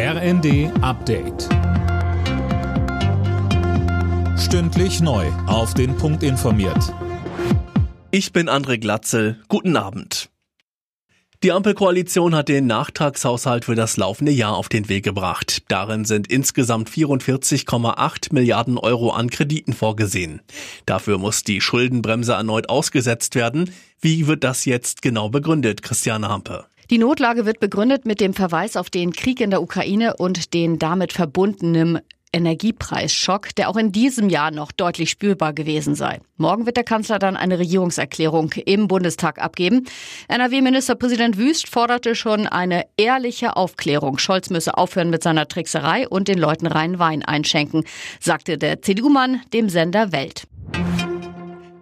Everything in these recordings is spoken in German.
RND Update. Stündlich neu. Auf den Punkt informiert. Ich bin André Glatzel. Guten Abend. Die Ampelkoalition hat den Nachtragshaushalt für das laufende Jahr auf den Weg gebracht. Darin sind insgesamt 44,8 Milliarden Euro an Krediten vorgesehen. Dafür muss die Schuldenbremse erneut ausgesetzt werden. Wie wird das jetzt genau begründet, Christiane Hampe? Die Notlage wird begründet mit dem Verweis auf den Krieg in der Ukraine und den damit verbundenen Energiepreisschock, der auch in diesem Jahr noch deutlich spürbar gewesen sei. Morgen wird der Kanzler dann eine Regierungserklärung im Bundestag abgeben. NRW-Ministerpräsident Wüst forderte schon eine ehrliche Aufklärung. Scholz müsse aufhören mit seiner Trickserei und den Leuten reinen Wein einschenken, sagte der CDU-Mann dem Sender Welt.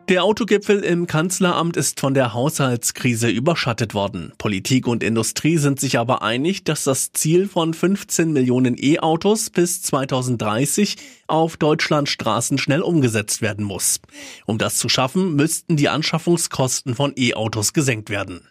Der Autogipfel im Kanzleramt ist von der Haushaltskrise überschattet worden. Politik und Industrie sind sich aber einig, dass das Ziel von 15 Millionen E-Autos bis 2030 auf Deutschlands Straßen schnell umgesetzt werden muss. Um das zu schaffen, müssten die Anschaffungskosten von E-Autos gesenkt werden.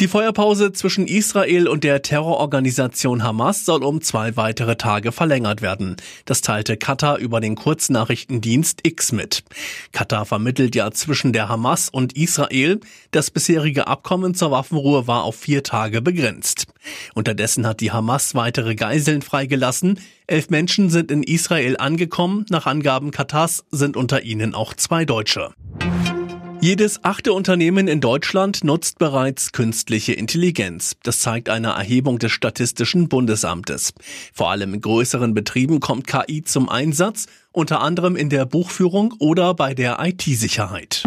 Die Feuerpause zwischen Israel und der Terrororganisation Hamas soll um zwei weitere Tage verlängert werden. Das teilte Katar über den Kurznachrichtendienst X mit. Katar vermittelt ja zwischen der Hamas und Israel. Das bisherige Abkommen zur Waffenruhe war auf vier Tage begrenzt. Unterdessen hat die Hamas weitere Geiseln freigelassen. Elf Menschen sind in Israel angekommen. Nach Angaben Katars sind unter ihnen auch zwei Deutsche. Jedes achte Unternehmen in Deutschland nutzt bereits künstliche Intelligenz. Das zeigt eine Erhebung des Statistischen Bundesamtes. Vor allem in größeren Betrieben kommt KI zum Einsatz, unter anderem in der Buchführung oder bei der IT-Sicherheit.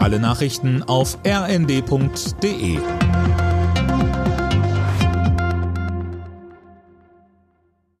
Alle Nachrichten auf rnd.de